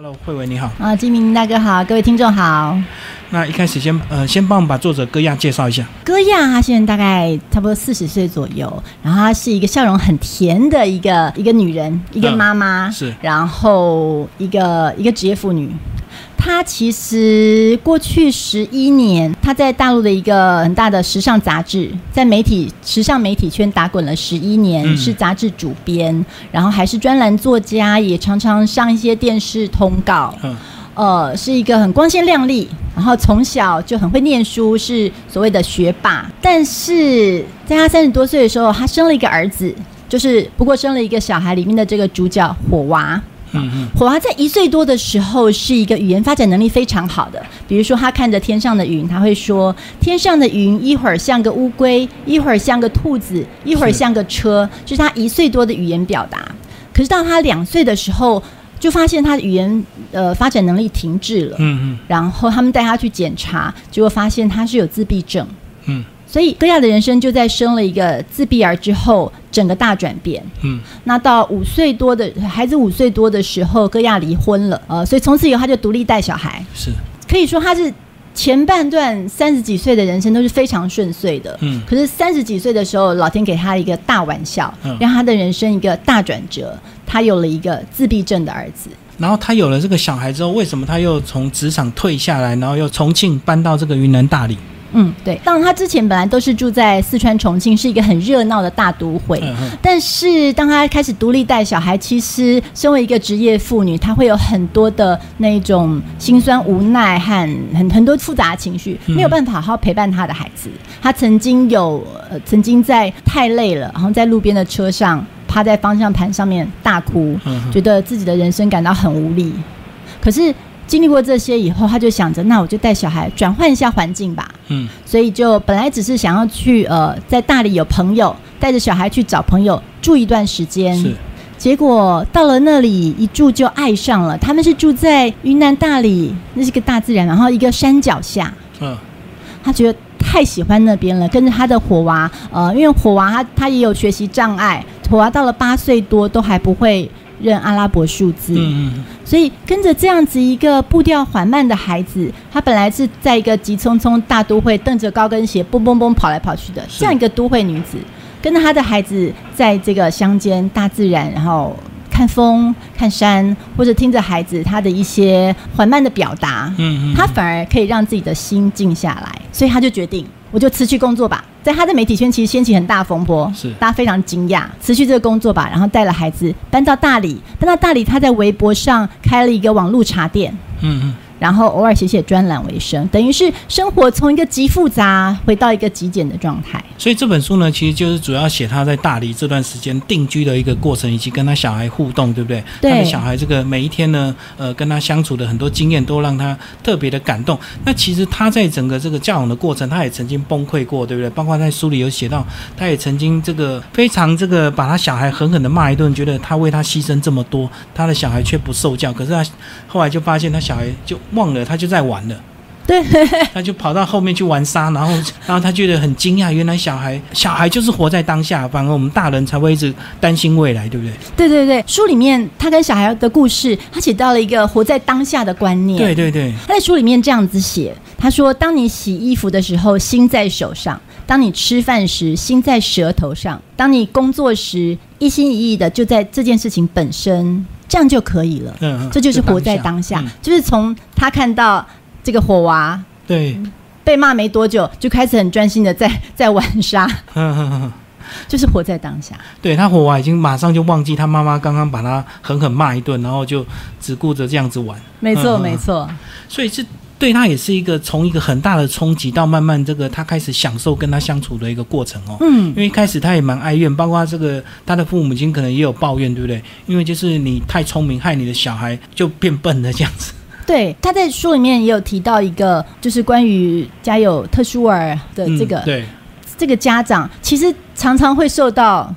Hello，慧伟你好。啊，金明大哥好，各位听众好。那一开始先呃，先帮我们把作者戈亚介绍一下。戈亚他现在大概差不多四十岁左右，然后她是一个笑容很甜的一个一个女人，一个妈妈，是然后一个一个职业妇女。她其实过去十一年，他在大陆的一个很大的时尚杂志，在媒体时尚媒体圈打滚了十一年，嗯是杂志主编，然后还是专栏作家，也常常上一些电视通告。嗯呃，是一个很光鲜亮丽，然后从小就很会念书，是所谓的学霸。但是在他三十多岁的时候，他生了一个儿子，就是不过生了一个小孩里面的这个主角火娃。嗯嗯火娃在一岁多的时候是一个语言发展能力非常好的，比如说他看着天上的云，他会说天上的云一会儿像个乌龟，一会儿像个兔子，一会儿像个车，这是他一岁多的语言表达。可是到他两岁的时候，就发现他的语言呃发展能力停滞了。嗯嗯然后他们带他去检查，结果发现他是有自闭症。嗯所以戈亚的人生就在生了一个自闭儿之后，整个大转变。嗯那到五岁多的孩子五岁多的时候，戈亚离婚了，呃，所以从此以后他就独立带小孩。是可以说他是前半段三十几岁的人生都是非常顺遂的。嗯可是三十几岁的时候，老天给他一个大玩笑，嗯让他的人生一个大转折。他有了一个自闭症的儿子。然后他有了这个小孩之后，为什么他又从职场退下来，然后又重庆搬到这个云南大理？嗯，对。当然，他之前本来都是住在四川重庆，是一个很热闹的大都会。但是当他开始独立带小孩，其实身为一个职业妇女，她会有很多的那种心酸、无奈和很很多复杂的情绪，嗯没有办法好好陪伴她的孩子。她曾经有呃，曾经在太累了，然后在路边的车上趴在方向盘上面大哭，嗯觉得自己的人生感到很无力。可是经历过这些以后，他就想着，那我就带小孩转换一下环境吧。嗯所以就本来只是想要去呃，在大理有朋友，带着小孩去找朋友住一段时间。是结果到了那里一住就爱上了。他们是住在云南大理，那是个大自然，然后一个山脚下，嗯他觉得太喜欢那边了。跟着他的火娃，呃，因为火娃他他也有学习障碍，火娃到了八岁多都还不会认阿拉伯数字。所以跟着这样子一个步调缓慢的孩子，他本来是在一个急匆匆大都会蹬着高跟鞋蹦蹦蹦跑来跑去的这样一个都会女子，跟着他的孩子在这个乡间大自然，然后看风、看山，或者听着孩子他的一些缓慢的表达，嗯嗯，他反而可以让自己的心静下来，所以他就决定，我就辞去工作吧。在他的媒体圈，其实掀起很大风波，是。大家非常惊讶，辞去这个工作吧，然后带了孩子搬到大理，搬到大理，他在微博上开了一个网络茶店，嗯嗯然后偶尔写写专栏为生，等于是生活从一个极复杂回到一个极简的状态。所以这本书呢，其实就是主要写他在大理这段时间定居的一个过程，以及跟他小孩互动，对不对？对他的小孩这个每一天呢，呃，跟他相处的很多经验，都让他特别的感动。那其实他在整个这个教养的过程，他也曾经崩溃过，对不对？包括在书里有写到，他也曾经这个非常这个把他小孩狠狠的骂一顿，觉得他为他牺牲这么多，他的小孩却不受教。可是他后来就发现，他小孩就忘了，他就在玩了。对，他就跑到后面去玩沙，然后，然后他觉得很惊讶，原来小孩小孩就是活在当下，反而我们大人才会一直担心未来，对不对？对对对，书里面他跟小孩的故事，他写到了一个活在当下的观念。对对对，他在书里面这样子写，他说：“当你洗衣服的时候，心在手上；当你吃饭时，心在舌头上；当你工作时，一心一意的就在这件事情本身，这样就可以了。嗯，嗯这就是活在当下，嗯。就是从他看到这个火娃对，被骂没多久，就开始很专心的在 在玩沙，就是活在当下。对他火娃已经马上就忘记他妈妈刚刚把他狠狠骂一顿，然后就只顾着这样子玩，没错，嗯没错，所以这对他也是一个从一个很大的冲击到慢慢这个他开始享受跟他相处的一个过程哦。嗯因，为一开始他也蛮哀怨，包括这个他的父母亲可能也有抱怨，对不对？因为就是你太聪明，害你的小孩就变笨了这样子。对，他在书里面也有提到一个，就是关于家有特殊儿的这个、嗯、对，这个家长，其实常常会受到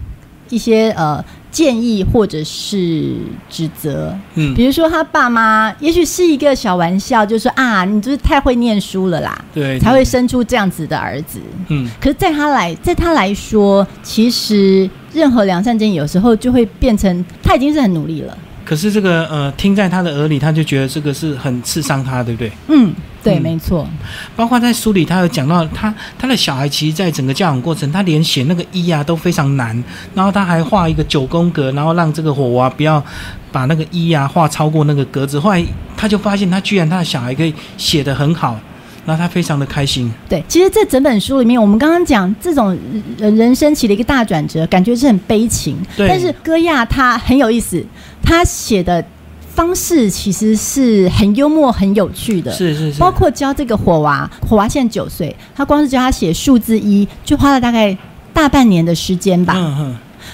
一些呃建议或者是指责。嗯，比如说他爸妈，也许是一个小玩笑，就说啊，你就是太会念书了啦，对，才会生出这样子的儿子。嗯，可是，在他来，在他来说，其实任何良善建议有时候就会变成他已经是很努力了。可是这个呃，听在他的耳里，他就觉得这个是很刺伤他，对不对？嗯，对，嗯没错。包括在书里，他有讲到他他的小孩，其实在整个教养过程，他连写那个一啊都非常难，然后他还画一个九宫格，然后让这个火娃不要把那个一啊画超过那个格子。后来他就发现，他居然他的小孩可以写得很好，然后他非常的开心。对，其实这整本书里面，我们刚刚讲这种呃人生起了一个大转折，感觉是很悲情。对但是戈亚他很有意思，他写的方式其实是很幽默、很有趣的。是是是，包括教这个火娃，火娃现在九岁，他光是教他写数字一，就花了大概大半年的时间吧。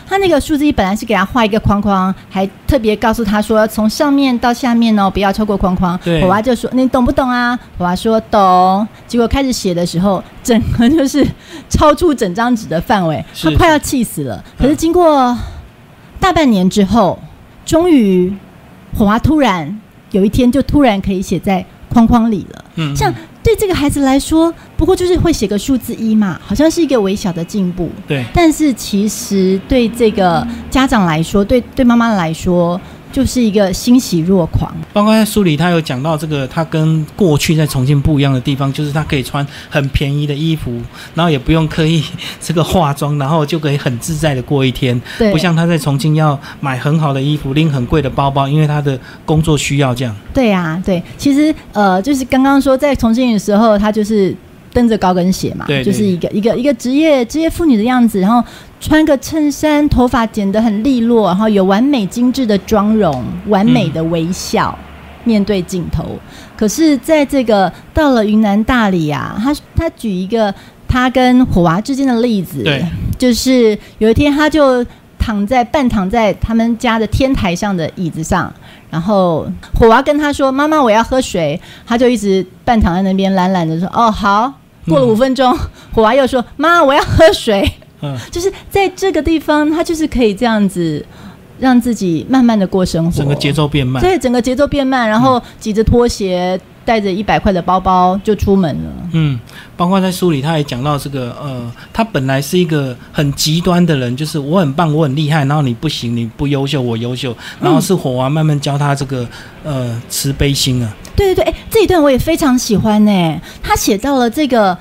他那个数字一本来是给他画一个框框，还特别告诉他说，从上面到下面哦，不要超过框框。对火娃就说：“你懂不懂啊？”火娃说：“懂。”结果开始写的时候，整个就是超出整张纸的范围，他快要气死了。嗯可是经过大半年之后，终于火娃突然有一天就突然可以写在框框里了。嗯，像对这个孩子来说，不过就是会写个数字一嘛，好像是一个微小的进步。对，但是其实对这个家长来说，对对妈妈来说，就是一个欣喜若狂。包括在书里，他有讲到这个，他跟过去在重庆不一样的地方，就是他可以穿很便宜的衣服，然后也不用刻意这个化妆，然后就可以很自在的过一天，对，不像他在重庆要买很好的衣服，拎很贵的包包，因为他的工作需要这样。对啊、对，其实呃，就是刚刚说在重庆的时候，他就是蹬着高跟鞋嘛，对对就是一个一个一个职业职业妇女的样子，然后穿个衬衫，头发剪得很利落，然后有完美精致的妆容，完美的微笑。面对镜头，可是在这个到了云南大理啊，他他举一个他跟火娃之间的例子，就是有一天他就躺在半躺在他们家的天台上的椅子上，然后火娃跟他说：“妈妈，我要喝水。”他就一直半躺在那边懒懒的说：“哦，好。”过了五分钟，火娃又说：“妈，我要喝水。嗯，”就是在这个地方，他就是可以这样子让自己慢慢的过生活，整个节奏变慢。对，整个节奏变慢，然后挤着拖鞋，带着一百块的包包就出门了。嗯，包括在书里，他也讲到这个，呃，他本来是一个很极端的人，就是我很棒，我很厉害，然后你不行，你不优秀，我优秀，然后是火娃慢慢教他这个，呃，慈悲心啊，对对对，哎，这一段我也非常喜欢呢。他写到了这个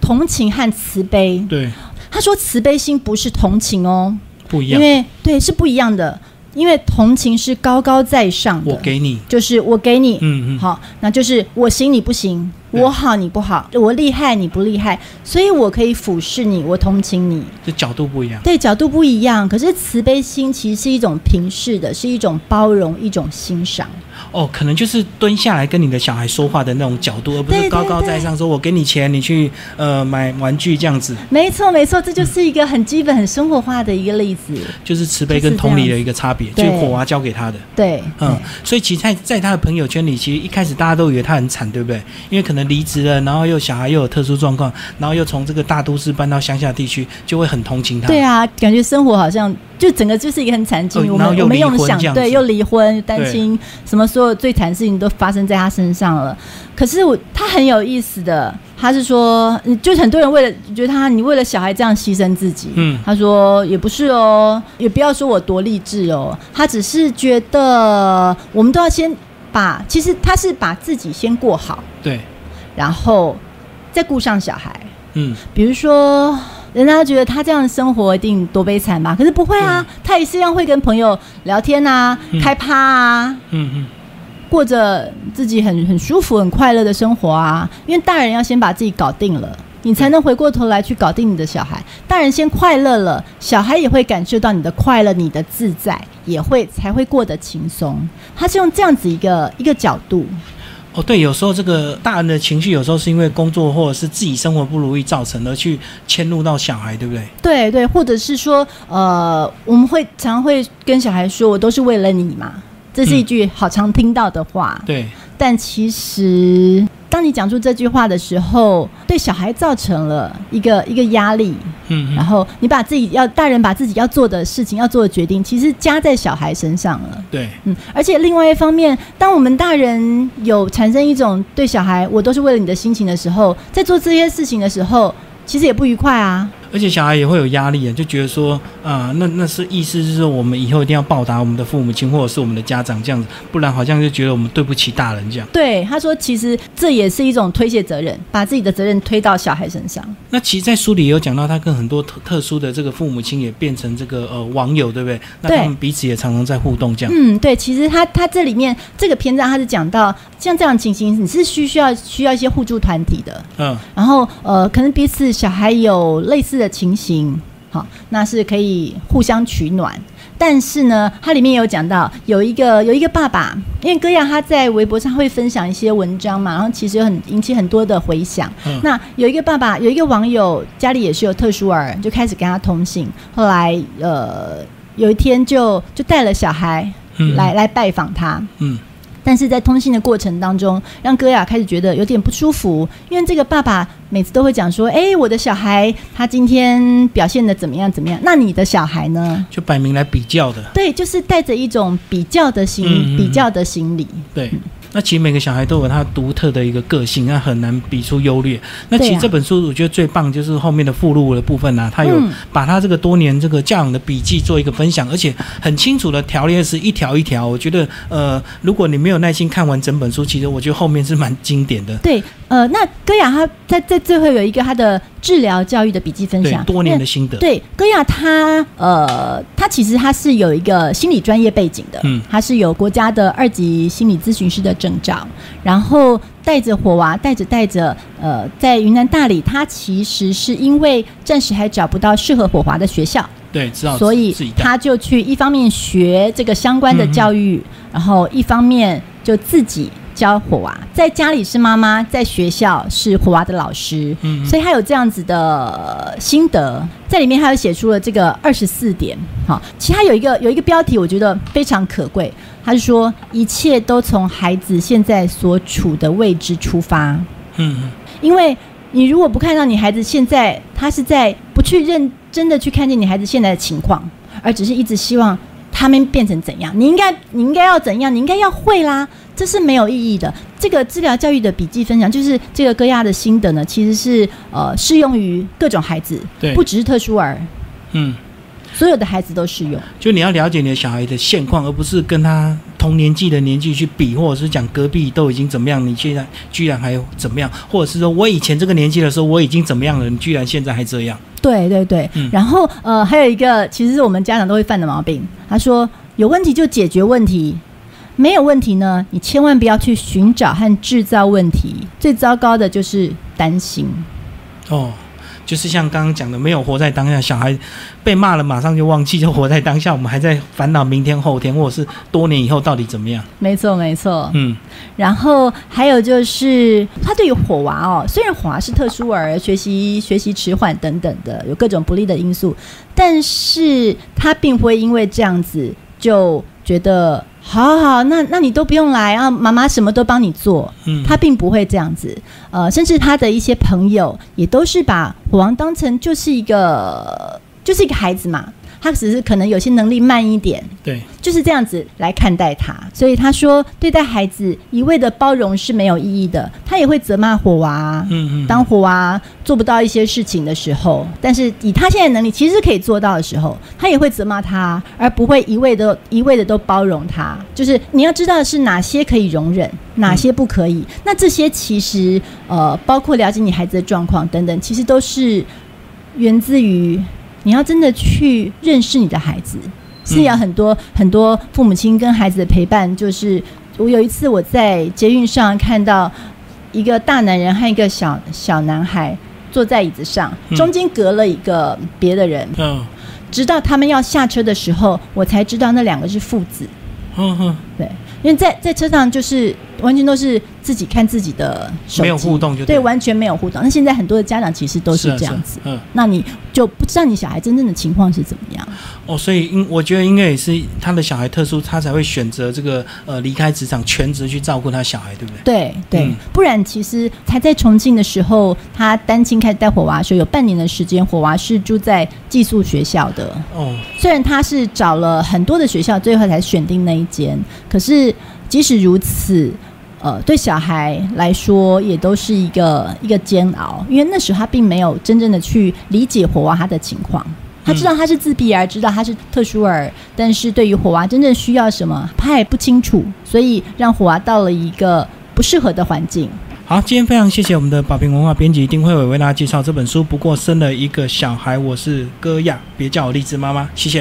同情和慈悲。对，他说慈悲心不是同情哦，因不一样。因为对是不一样的。因为同情是高高在上的，我给你，就是我给你，嗯嗯，好，那就是我行你不行，对我好你不好，我厉害你不厉害，所以我可以俯视你，我同情你。这角度不一样。对，角度不一样，可是慈悲心其实是一种平视的，是一种包容，一种欣赏。哦，可能就是蹲下来跟你的小孩说话的那种角度，而不是高高在上说“我给你钱，你去呃买玩具”这样子，没错，没错，这就是一个很基本、很生活化的一个例子。就是慈悲跟同理的一个差别，就火娃教给他的。对，嗯，所以其实在在他的朋友圈里，其实一开始大家都以为他很惨，对不对？因为可能离职了，然后又小孩又有特殊状况，然后又从这个大都市搬到乡下地区，就会很同情他。对啊，感觉生活好像就整个就是一个很惨境。我们我们用想对，又离婚，担心什么所有最惨的事情都发生在他身上了。可是我他很有意思的，他是说，嗯就很多人为了觉得他你为了小孩这样牺牲自己，嗯他说也不是哦，也不要说我多励志哦，他只是觉得我们都要先把，其实他是把自己先过好，对，然后再顾上小孩。嗯，比如说，人家觉得他这样的生活一定多悲惨吧？可是不会啊，他也是一样会跟朋友聊天啊，嗯开趴啊，嗯嗯，过着自己很很舒服、很快乐的生活啊。因为大人要先把自己搞定了。你才能回过头来去搞定你的小孩。大人先快乐了，小孩也会感受到你的快乐、你的自在，也会才会过得轻松。他是用这样子一个一个角度，哦，对，有时候这个大人的情绪，有时候是因为工作或者是自己生活不如意造成的，去迁怒到小孩，对不对？对对，或者是说，呃，我们会常常会跟小孩说：“我都是为了你嘛。”这是一句好常听到的话。对，但其实，当你讲出这句话的时候，对小孩造成了一个一个压力，嗯嗯，然后你把自己要大人把自己要做的事情、要做的决定，其实加在小孩身上了。对，嗯，而且另外一方面，当我们大人有产生一种对小孩“我都是为了你的”心情的时候，在做这些事情的时候，其实也不愉快啊。而且小孩也会有压力啊，就觉得说啊、那那是意思是说我们以后一定要报答我们的父母亲或者是我们的家长这样子，不然好像就觉得我们对不起大人这样。对，他说其实这也是一种推卸责任，把自己的责任推到小孩身上。那其实，在书里也有讲到，他跟很多特特殊的这个父母亲也变成这个呃网友，对不对？那他们彼此也常常在互动这样。嗯，对，其实他他这里面这个篇章他是讲到像这样的情形，你是需需要需要一些互助团体的，嗯然后呃，可能彼此小孩有类似的情形，好，那是可以互相取暖。但是呢，它里面有讲到有一个有一个爸爸，因为戈亚他在微博上会分享一些文章嘛，然后其实有很引起很多的回响。嗯。那有一个爸爸，有一个网友家里也是有特殊儿，就开始跟他通信，后来呃有一天就就带了小孩嗯。来、来拜访他，嗯但是在通信的过程当中，让戈雅开始觉得有点不舒服，因为这个爸爸每次都会讲说：“哎，我的小孩他今天表现的怎么样怎么样？那你的小孩呢就摆明来比较的。？”对，就是带着一种比较的心，嗯嗯嗯比较的心理。对，那其实每个小孩都有他独特的一个个性，那很难比出优劣。那其实这本书我觉得最棒就是后面的附录的部分呢、啊，他有嗯把他这个多年这个教养的笔记做一个分享，而且很清楚的条列是一条一条。我觉得呃，如果你没有耐心看完整本书，其实我觉得后面是蛮经典的。对，呃，那戈雅他在在最后有一个他的治疗教育的笔记分享，，对多年的心得。对，戈亚他呃，他其实他是有一个心理专业背景的，嗯他是有国家的二级心理咨询师的证照，然后带着火娃，带着带着，呃，在云南大理，他其实是因为暂时还找不到适合火娃的学校，对，知道所以他就去一方面学这个相关的教育，然后一方面就自己教火娃，在家里是妈妈，在学校是火娃的老师，嗯所以他有这样子的心得，在里面他又写出了这个二十四点。好，其实他有一个有一个标题，我觉得非常可贵，他是说一切都从孩子现在所处的位置出发。嗯嗯因为你如果不看到你孩子现在，他是在不去认真的去看见你孩子现在的情况，而只是一直希望他们变成怎样，你应该你应该要怎样，你应该要会啦，这是没有意义的。这个治疗教育的笔记分享，就是这个歌亚的心得呢，其实是呃适用于各种孩子，对不只是特殊儿，嗯，所有的孩子都适用。就你要了解你的小孩的现况，而不是跟他同年纪的年纪去比，或者是讲隔壁都已经怎么样，你现在居然还怎么样，或者是说我以前这个年纪的时候我已经怎么样了，你居然现在还这样。对对对，嗯然后呃，还有一个其实是我们家长都会犯的毛病，他说有问题就解决问题，没有问题呢，你千万不要去寻找和制造问题，最糟糕的就是担心。哦，就是像刚刚讲的，没有活在当下，小孩被骂了马上就忘记，就活在当下，我们还在烦恼明天、后天，或者是多年以后到底怎么样。没错没错，嗯然后还有就是他对于火娃哦，虽然火娃是特殊儿，学习学习迟缓等等的，有各种不利的因素，但是他并不会因为这样子就觉得好好好，那那你都不用来啊，妈妈什么都帮你做，嗯，他并不会这样子，呃，甚至他的一些朋友也都是把火王当成就是一个就是一个孩子嘛，他只是可能有些能力慢一点，对，就是这样子来看待他。所以他说，对待孩子一味的包容是没有意义的，他也会责骂火娃。嗯嗯，当火娃做不到一些事情的时候，但是以他现在能力其实是可以做到的时候，他也会责骂他，而不会一味的一味的都包容他。就是你要知道的是哪些可以容忍，哪些不可以。那这些其实呃，包括了解你孩子的状况等等，其实都是源自于你要真的去认识你的孩子。是要很多很多父母亲跟孩子的陪伴，就是我有一次我在捷运上看到一个大男人和一个小小男孩坐在椅子上，嗯中间隔了一个别的人，嗯直到他们要下车的时候，我才知道那两个是父子。嗯嗯，对，因为在在车上就是完全都是自己看自己的手机，没有互动就对，对完全没有互动。那现在很多的家长其实都是啊这样子，嗯。那你就不知道你小孩真正的情况是怎么样。哦，所以应我觉得应该也是他的小孩特殊，他才会选择这个呃离开职场全职去照顾他小孩，对不对？对对，嗯不然其实他在重庆的时候，他单亲开始带火娃的时候，有半年的时间，火娃是住在寄宿学校的。哦，虽然他是找了很多的学校，最后才选定那一间，可是即使如此，呃，对小孩来说也都是一个一个煎熬，因为那时候他并没有真正的去理解火娃他的情况。他知道他是自闭儿，知道他是特殊儿，但是对于火娃真正需要什么，他也不清楚，所以让火娃到了一个不适合的环境。好，今天非常谢谢我们的宝瓶文化编辑丁慧伟为大家介绍这本书。不过生了一个小孩，我是戈亚，别叫我荔枝妈妈，谢谢。